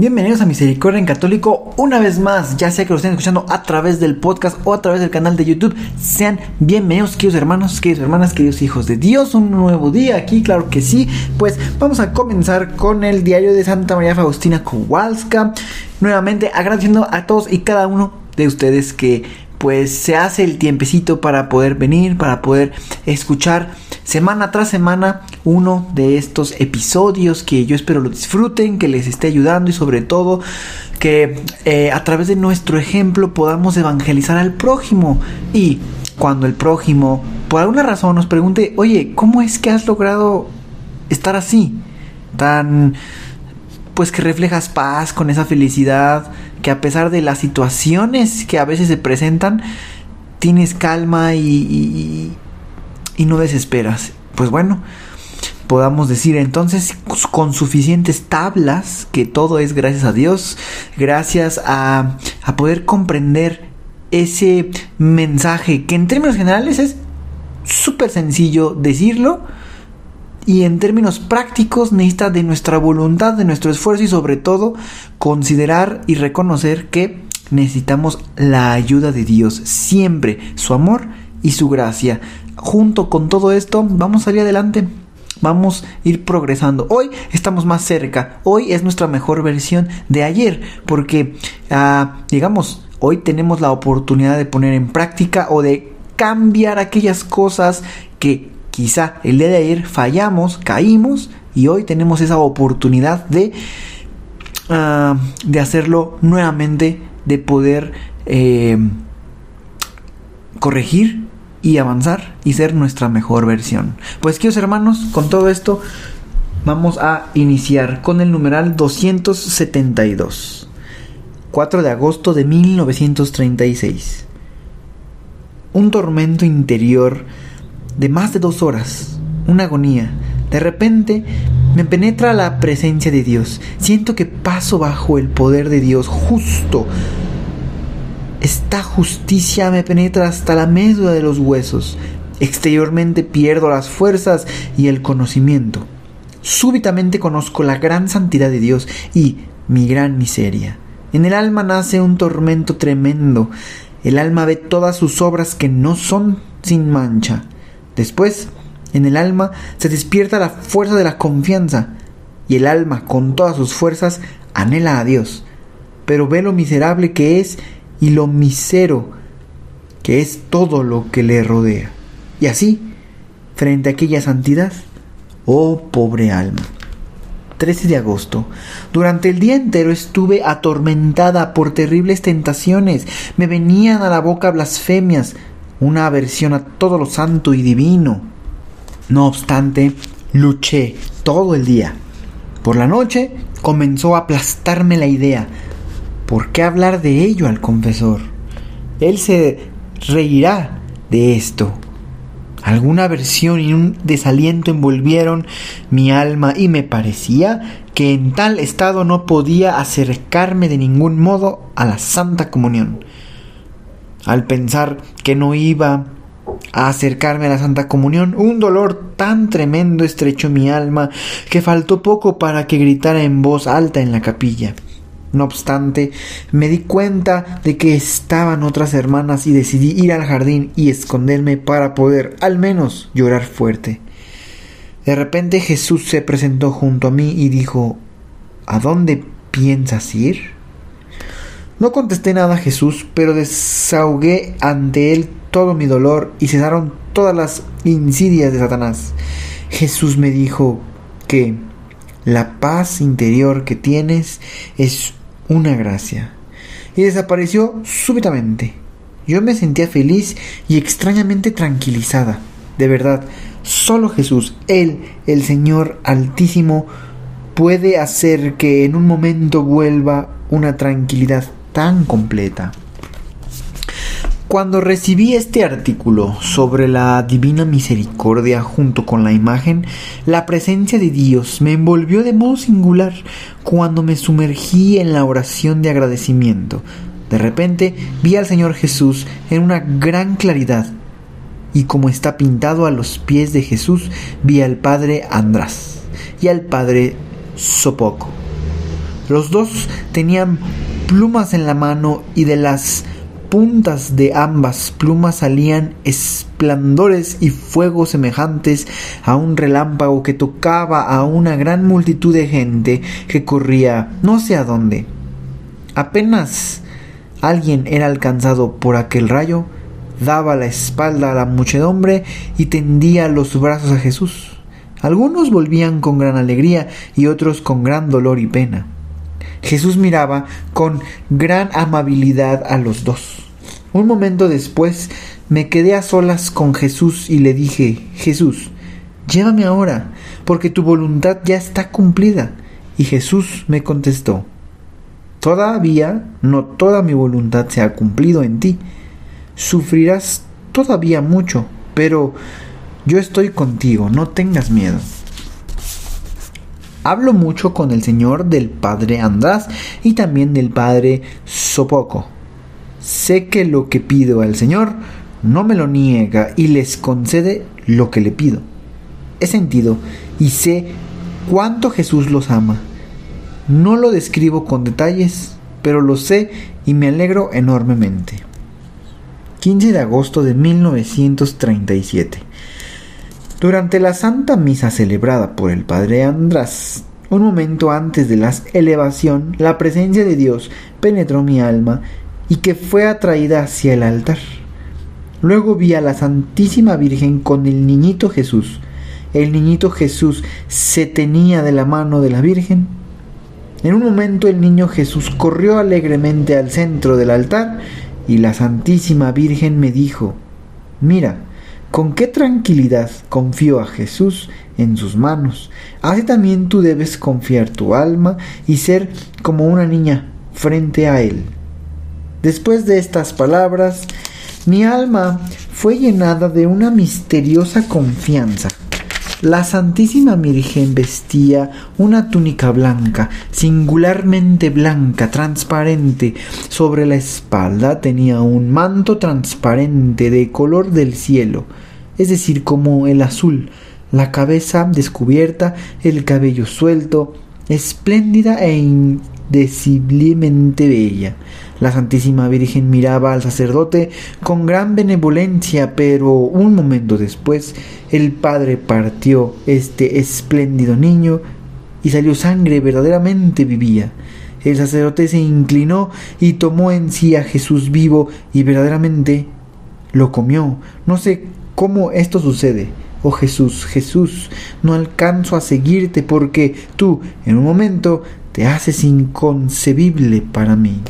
Bienvenidos a Misericordia en Católico una vez más, ya sea que lo estén escuchando a través del podcast o a través del canal de YouTube. Sean bienvenidos, queridos hermanos, queridas hermanas, queridos hijos de Dios. Un nuevo día aquí, claro que sí. Pues vamos a comenzar con el diario de Santa María Faustina Kowalska. Nuevamente agradeciendo a todos y cada uno de ustedes que pues se hace el tiempecito para poder venir, para poder escuchar semana tras semana uno de estos episodios que yo espero lo disfruten, que les esté ayudando y sobre todo que eh, a través de nuestro ejemplo podamos evangelizar al prójimo y cuando el prójimo por alguna razón nos pregunte, oye, ¿cómo es que has logrado estar así? Tan pues que reflejas paz con esa felicidad, que a pesar de las situaciones que a veces se presentan, tienes calma y, y, no desesperas. Pues bueno, podamos decir entonces con suficientes tablas que todo es gracias a Dios, gracias a, a poder comprender ese mensaje que en términos generales es súper sencillo decirlo, y en términos prácticos necesita de nuestra voluntad, de nuestro esfuerzo y sobre todo considerar y reconocer que necesitamos la ayuda de Dios, siempre su amor y su gracia. Junto con todo esto vamos a salir adelante. Vamos a ir progresando. Hoy estamos más cerca. Hoy es nuestra mejor versión de ayer. Porque, ah, digamos, hoy tenemos la oportunidad de poner en práctica o de cambiar aquellas cosas que Quizá el día de ayer fallamos, caímos y hoy tenemos esa oportunidad de, ah, de hacerlo nuevamente, de poder eh, corregir y avanzar y ser nuestra mejor versión. Pues queridos hermanos, con todo esto vamos a iniciar con el numeral 272. 4 de agosto de 1936. Un tormento interior de más de dos horas, una agonía. De repente me penetra la presencia de Dios. Siento que paso bajo el poder de Dios justo. Esta justicia me penetra hasta la médula de los huesos. Exteriormente pierdo las fuerzas y el conocimiento. Súbitamente conozco la gran santidad de Dios y mi gran miseria. En el alma nace un tormento tremendo. El alma ve todas sus obras que no son sin mancha. Después, en el alma se despierta la fuerza de la confianza y el alma con todas sus fuerzas anhela a Dios, pero ve lo miserable que es y lo misero que es todo lo que le rodea. Y así, frente a aquella santidad, oh pobre alma. 13 de agosto. Durante el día entero estuve atormentada por terribles tentaciones. Me venían a la boca blasfemias, una aversión a todo lo santo y divino. No obstante, luché todo el día. Por la noche comenzó a aplastarme la idea. ¿Por qué hablar de ello al confesor? Él se reirá de esto. Alguna aversión y un desaliento envolvieron mi alma y me parecía que en tal estado no podía acercarme de ningún modo a la Santa Comunión al pensar que no iba a acercarme a la Santa Comunión, un dolor tan tremendo estrechó mi alma que faltó poco para que gritara en voz alta en la capilla. No obstante, me di cuenta de que estaban otras hermanas y decidí ir al jardín y esconderme para poder al menos llorar fuerte. De repente Jesús se presentó junto a mí y dijo ¿A dónde piensas ir? No contesté nada a Jesús, pero desahogué ante él todo mi dolor y cesaron todas las insidias de Satanás. Jesús me dijo que la paz interior que tienes es una gracia. Y desapareció súbitamente. Yo me sentía feliz y extrañamente tranquilizada. De verdad, solo Jesús, Él, el Señor Altísimo, puede hacer que en un momento vuelva una tranquilidad tan completa. Cuando recibí este artículo sobre la divina misericordia junto con la imagen, la presencia de Dios me envolvió de modo singular cuando me sumergí en la oración de agradecimiento. De repente vi al Señor Jesús en una gran claridad y como está pintado a los pies de Jesús vi al Padre András y al Padre Sopoco. Los dos tenían plumas en la mano y de las puntas de ambas plumas salían esplendores y fuegos semejantes a un relámpago que tocaba a una gran multitud de gente que corría no sé a dónde. Apenas alguien era alcanzado por aquel rayo, daba la espalda a la muchedumbre y tendía los brazos a Jesús. Algunos volvían con gran alegría y otros con gran dolor y pena. Jesús miraba con gran amabilidad a los dos. Un momento después me quedé a solas con Jesús y le dije, Jesús, llévame ahora, porque tu voluntad ya está cumplida. Y Jesús me contestó, Todavía no toda mi voluntad se ha cumplido en ti. Sufrirás todavía mucho, pero yo estoy contigo, no tengas miedo. Hablo mucho con el Señor del Padre András y también del Padre Sopoco. Sé que lo que pido al Señor no me lo niega y les concede lo que le pido. He sentido y sé cuánto Jesús los ama. No lo describo con detalles, pero lo sé y me alegro enormemente. 15 de agosto de 1937. Durante la Santa Misa celebrada por el Padre András, un momento antes de la elevación, la presencia de Dios penetró mi alma y que fue atraída hacia el altar. Luego vi a la Santísima Virgen con el niñito Jesús. El niñito Jesús se tenía de la mano de la Virgen. En un momento el niño Jesús corrió alegremente al centro del altar y la Santísima Virgen me dijo, mira, con qué tranquilidad confío a Jesús en sus manos. Así también tú debes confiar tu alma y ser como una niña frente a Él. Después de estas palabras, mi alma fue llenada de una misteriosa confianza. La Santísima Virgen vestía una túnica blanca, singularmente blanca, transparente. Sobre la espalda tenía un manto transparente de color del cielo, es decir, como el azul, la cabeza descubierta, el cabello suelto, espléndida e indeciblemente bella. La Santísima Virgen miraba al sacerdote con gran benevolencia, pero un momento después el Padre partió este espléndido niño y salió sangre, verdaderamente vivía. El sacerdote se inclinó y tomó en sí a Jesús vivo y verdaderamente lo comió. No sé cómo esto sucede. Oh Jesús, Jesús, no alcanzo a seguirte porque tú en un momento te haces inconcebible para mí.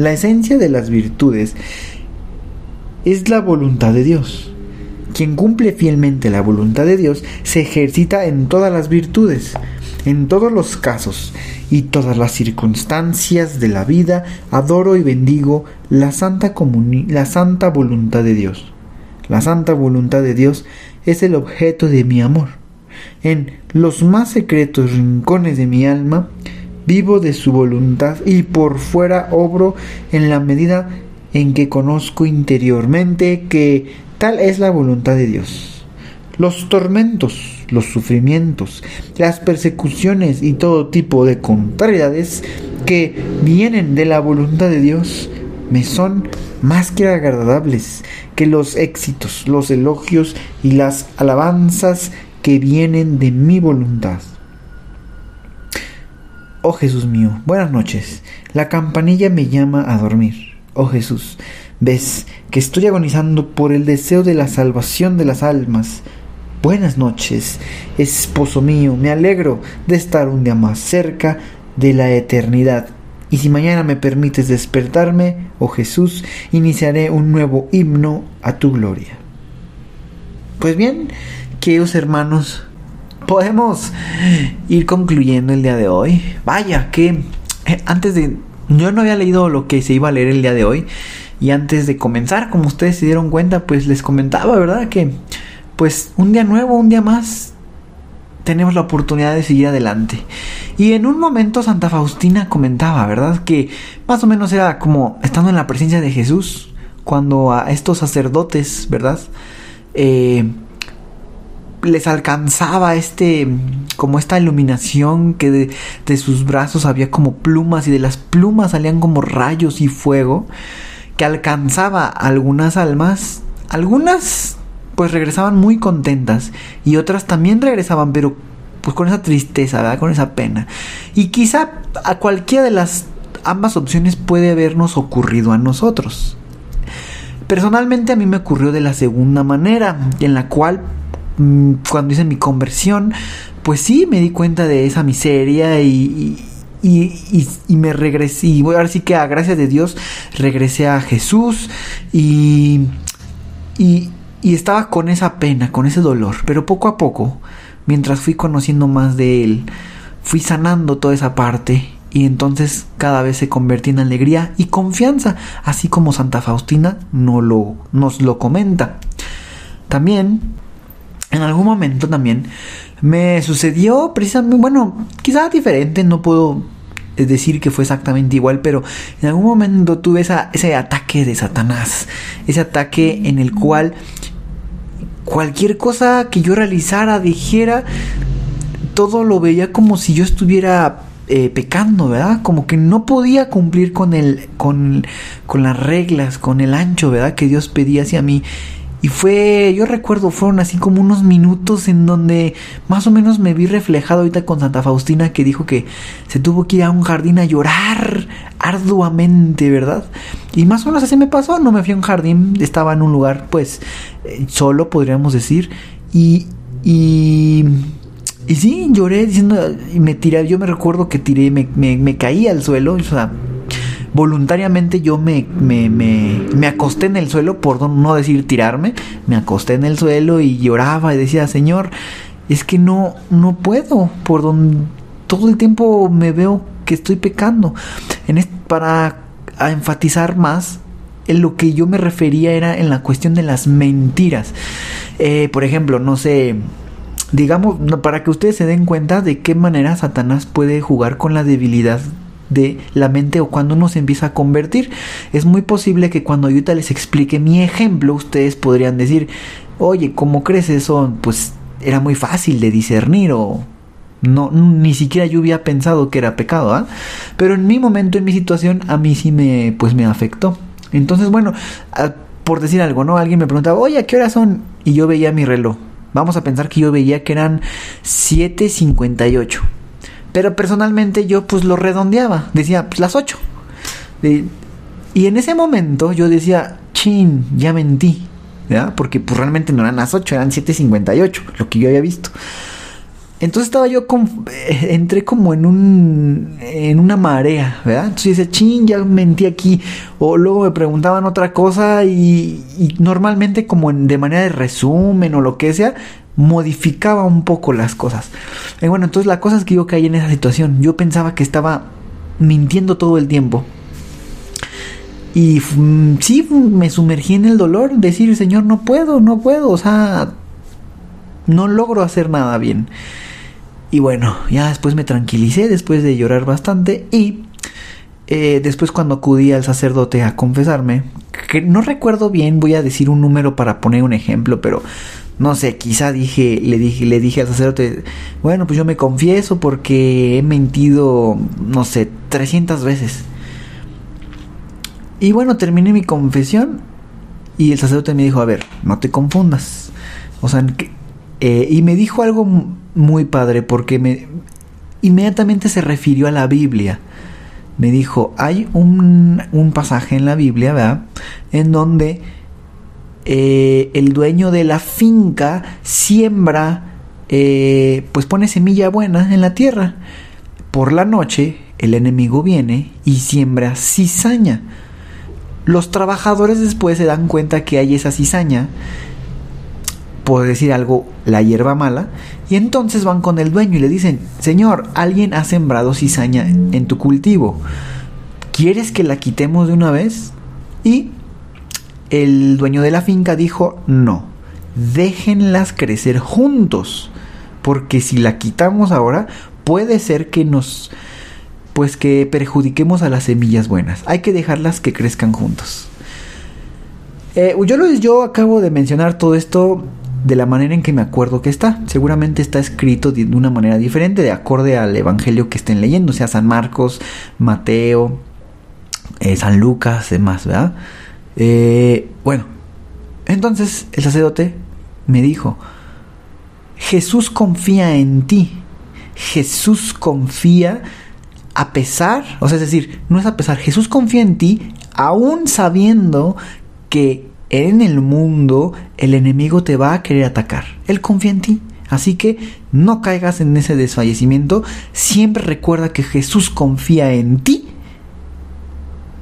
La esencia de las virtudes es la voluntad de Dios. Quien cumple fielmente la voluntad de Dios se ejercita en todas las virtudes, en todos los casos y todas las circunstancias de la vida, adoro y bendigo la santa, la santa voluntad de Dios. La santa voluntad de Dios es el objeto de mi amor. En los más secretos rincones de mi alma, vivo de su voluntad y por fuera obro en la medida en que conozco interiormente que tal es la voluntad de Dios. Los tormentos, los sufrimientos, las persecuciones y todo tipo de contrariedades que vienen de la voluntad de Dios me son más que agradables que los éxitos, los elogios y las alabanzas que vienen de mi voluntad. Oh Jesús mío, buenas noches. La campanilla me llama a dormir. Oh Jesús, ves que estoy agonizando por el deseo de la salvación de las almas. Buenas noches, esposo mío, me alegro de estar un día más cerca de la eternidad. Y si mañana me permites despertarme, oh Jesús, iniciaré un nuevo himno a tu gloria. Pues bien, queridos hermanos, podemos ir concluyendo el día de hoy. Vaya, que eh, antes de... Yo no había leído lo que se iba a leer el día de hoy. Y antes de comenzar, como ustedes se dieron cuenta, pues les comentaba, ¿verdad? Que pues un día nuevo, un día más, tenemos la oportunidad de seguir adelante. Y en un momento Santa Faustina comentaba, ¿verdad? Que más o menos era como estando en la presencia de Jesús, cuando a estos sacerdotes, ¿verdad? Eh, les alcanzaba este como esta iluminación que de, sus brazos había como plumas y de las plumas salían como rayos y fuego que alcanzaba algunas almas. Algunas pues regresaban muy contentas y otras también regresaban pero pues con esa tristeza ¿verdad? con esa pena. Y quizá a cualquiera de las ambas opciones puede habernos ocurrido a nosotros. Personalmente a mí me ocurrió de la segunda manera en la cual cuando hice mi conversión, pues sí, me di cuenta de esa miseria y, y, y, me regresé, y ahora sí que a gracias de Dios regresé a Jesús y, y, y estaba con esa pena, con ese dolor, pero poco a poco, mientras fui conociendo más de Él, fui sanando toda esa parte y entonces cada vez se convertía en alegría y confianza, así como Santa Faustina no lo, nos lo comenta. También en algún momento también me sucedió precisamente, bueno, quizás diferente, no puedo decir que fue exactamente igual, pero en algún momento tuve ese ataque de Satanás, ese ataque en el cual cualquier cosa que yo realizara, dijera, todo lo veía como si yo estuviera eh, pecando, ¿verdad? Como que no podía cumplir con el, con, con las reglas, con el ancho, ¿verdad? Que Dios pedía hacia mí. Y fue, yo recuerdo, fueron así como unos minutos en donde más o menos me vi reflejado ahorita con Santa Faustina que dijo que se tuvo que ir a un jardín a llorar arduamente, ¿verdad? Y más o menos así me pasó, no me fui a un jardín, estaba en un lugar pues eh, solo, podríamos decir, y... y y sí, lloré diciendo, y me tiré, yo me recuerdo que tiré, me, me, me caí al suelo, o sea, voluntariamente yo me, me, me, me, acosté en el suelo, por no decir tirarme, me acosté en el suelo y lloraba y decía, Señor, es que no, no puedo, por donde todo el tiempo me veo que estoy pecando. En para enfatizar más, en lo que yo me refería era en la cuestión de las mentiras. Eh, por ejemplo, no sé, digamos, para que ustedes se den cuenta de qué manera Satanás puede jugar con la debilidad de la mente o cuando uno se empieza a convertir. Es muy posible que cuando yo les explique mi ejemplo, ustedes podrían decir, oye, ¿cómo crees eso? Pues era muy fácil de discernir o no ni siquiera yo había pensado que era pecado, ¿ah? Pero en mi momento, en mi situación, a mí sí me pues me afectó. Entonces, bueno, por decir algo, ¿no? Alguien me preguntaba, "Oye, ¿a qué hora son?" y yo veía mi reloj. Vamos a pensar que yo veía que eran 7:58. Pero personalmente yo pues lo redondeaba, decía pues las 8. y en ese momento yo decía, chin, ya mentí, ¿verdad? Porque pues realmente no eran las 8, eran 7.58, lo que yo había visto. Entonces estaba yo, con, eh, entré como en un, en una marea, ¿verdad? Entonces decía, chin, ya mentí aquí. O luego me preguntaban otra cosa y, y normalmente como en, de manera de resumen o lo que sea, modificaba un poco las cosas. Y bueno, entonces la cosa es que yo caí en esa situación. Yo pensaba que estaba mintiendo todo el tiempo. Y mm, sí, me sumergí en el dolor, decir, Señor, no puedo, no puedo, o sea, no logro hacer nada bien. Y bueno, ya después me tranquilicé, después de llorar bastante, y eh, después cuando acudí al sacerdote a confesarme, que no recuerdo bien, voy a decir un número para poner un ejemplo, pero no sé, quizá dije, le dije, le dije al sacerdote, bueno, pues yo me confieso porque he mentido, no sé, 300 veces. Y bueno, terminé mi confesión y el sacerdote me dijo, a ver, no te confundas. O sea, eh, y me dijo algo muy padre porque me inmediatamente se refirió a la Biblia. Me dijo, hay un, un pasaje en la Biblia, ¿verdad? En donde eh, el dueño de la finca siembra, eh, pues pone semilla buena en la tierra. Por la noche el enemigo viene y siembra cizaña. Los trabajadores después se dan cuenta que hay esa cizaña, por decir algo, la hierba mala, Y entonces van con el dueño y le dicen, Señor, alguien ha sembrado cizaña en tu cultivo. ¿Quieres que la quitemos de una vez? Y el dueño de la finca dijo, no, déjenlas crecer juntos, porque si la quitamos ahora, puede ser que nos, pues que perjudiquemos a las semillas buenas. Hay que dejarlas que crezcan juntos. Eh, yo, yo acabo de mencionar todo esto de la manera en que me acuerdo que está. Seguramente está escrito de una manera diferente, de acorde al evangelio que estén leyendo, sea San Marcos, Mateo, eh, San Lucas, demás, ¿verdad? Eh, bueno, entonces el sacerdote me dijo, Jesús confía en ti. Jesús confía a pesar, o sea, es decir, no es a pesar, Jesús confía en ti aún sabiendo que en el mundo el enemigo te va a querer atacar. Él confía en ti. Así que no caigas en ese desfallecimiento. Siempre recuerda que Jesús confía en ti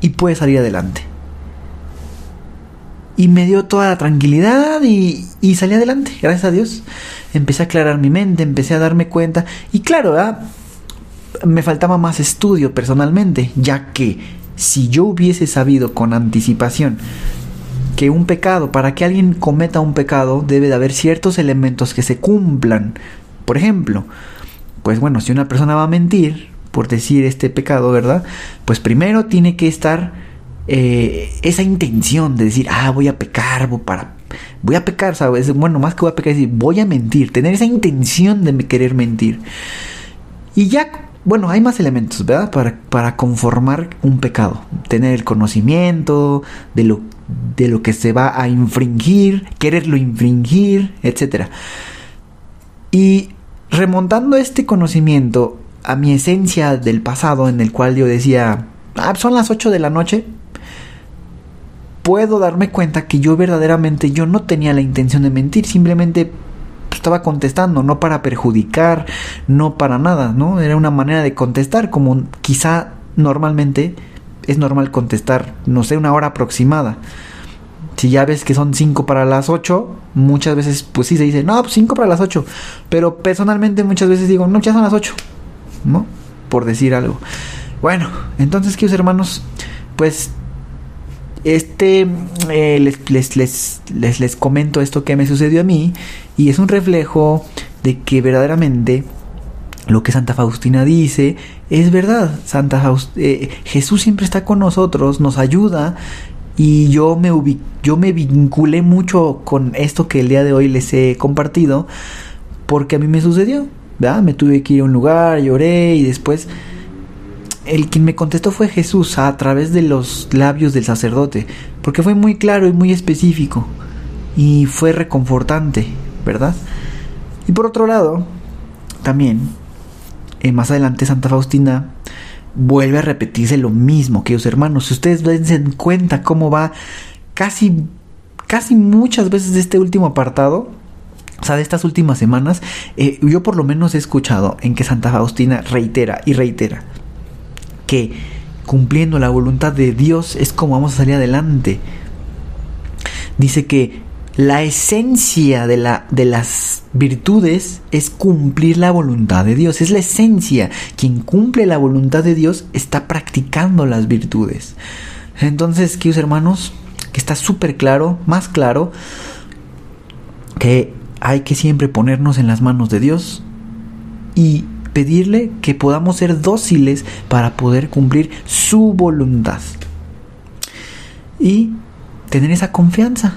y puedes salir adelante y me dio toda la tranquilidad y, y, salí adelante, gracias a Dios. Empecé a aclarar mi mente, empecé a darme cuenta y claro, me faltaba más estudio personalmente, ya que si yo hubiese sabido con anticipación que un pecado, para que alguien cometa un pecado, debe de haber ciertos elementos que se cumplan. Por ejemplo, pues bueno, si una persona va a mentir, por decir este pecado, ¿verdad? Pues primero tiene que estar eh, esa intención de decir, ah, voy a pecar, voy, a pecar, ¿sabes? Bueno, más que voy a pecar, es decir, voy a mentir, tener esa intención de querer mentir. Y ya, bueno, hay más elementos, ¿verdad? Para, para conformar un pecado. Tener el conocimiento de lo, de lo que se va a infringir, quererlo infringir, etc. Y remontando este conocimiento a mi esencia del pasado, en el cual yo decía, ah, son las 8 de la noche, puedo darme cuenta que yo verdaderamente yo no tenía la intención de mentir, simplemente estaba contestando, no para perjudicar, no para nada, ¿no? Era una manera de contestar, como quizá normalmente es normal contestar, no sé, una hora aproximada. Si ya ves que son 5 para las 8, muchas veces pues sí se dice, no, pues 5 para las 8. Pero personalmente muchas veces digo, no, ya son las 8, ¿no? Por decir algo. Bueno, entonces, queridos hermanos, pues este, eh, les, les, les, les, comento esto que me sucedió a mí y es un reflejo de que verdaderamente lo que Santa Faustina dice es verdad. Santa eh, Jesús siempre está con nosotros, nos ayuda y yo me, yo me vinculé mucho con esto que el día de hoy les he compartido porque a mí me sucedió. Me tuve que ir a un lugar, lloré y después el quien me contestó fue Jesús a través de los labios del sacerdote, porque fue muy claro y muy específico y fue reconfortante, ¿verdad? Y por otro lado, también, eh, más adelante Santa Faustina vuelve a repetirse lo mismo, que hermanos, si ustedes dense cuenta cómo va casi, casi muchas veces de este último apartado, o sea, de estas últimas semanas, eh, yo por lo menos he escuchado en que Santa Faustina reitera y reitera que cumpliendo la voluntad de Dios es como vamos a salir adelante. Dice que la esencia de, la, de las virtudes es cumplir la voluntad de Dios. Es la esencia. Quien cumple la voluntad de Dios está practicando las virtudes. Entonces, queridos hermanos, que está súper claro, más claro, que hay que siempre ponernos en las manos de Dios y pedirle que podamos ser dóciles para poder cumplir su voluntad. Y tener esa confianza.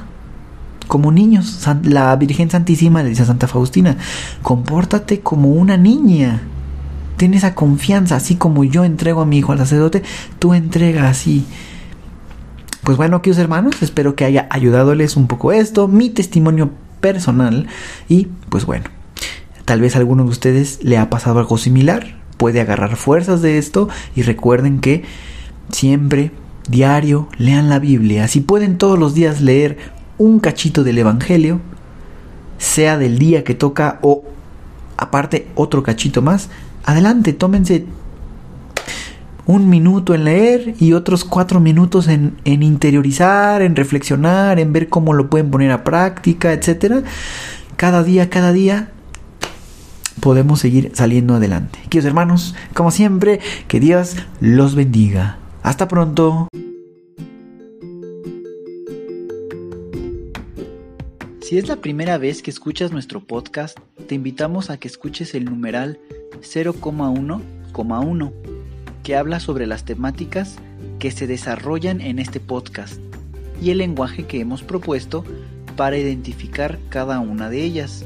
Como niños, la Virgen Santísima le dice a Santa Faustina, compórtate como una niña. Ten esa confianza, así como yo entrego a mi hijo al sacerdote, tú entrega así. Pues bueno, queridos hermanos, espero que haya ayudándoles un poco esto, mi testimonio personal y pues bueno, Tal vez a alguno de ustedes le ha pasado algo similar. Puede agarrar fuerzas de esto y recuerden que siempre, diario, lean la Biblia. Si pueden todos los días leer un cachito del Evangelio, sea del día que toca o aparte otro cachito más, adelante, tómense un minuto en leer y otros cuatro minutos en, en, interiorizar, en reflexionar, en ver cómo lo pueden poner a práctica, etc. Cada día, cada día podemos seguir saliendo adelante. Queridos hermanos, como siempre, que Dios los bendiga. Hasta pronto. Si es la primera vez que escuchas nuestro podcast, te invitamos a que escuches el numeral 0,1,1, que habla sobre las temáticas que se desarrollan en este podcast y el lenguaje que hemos propuesto para identificar cada una de ellas,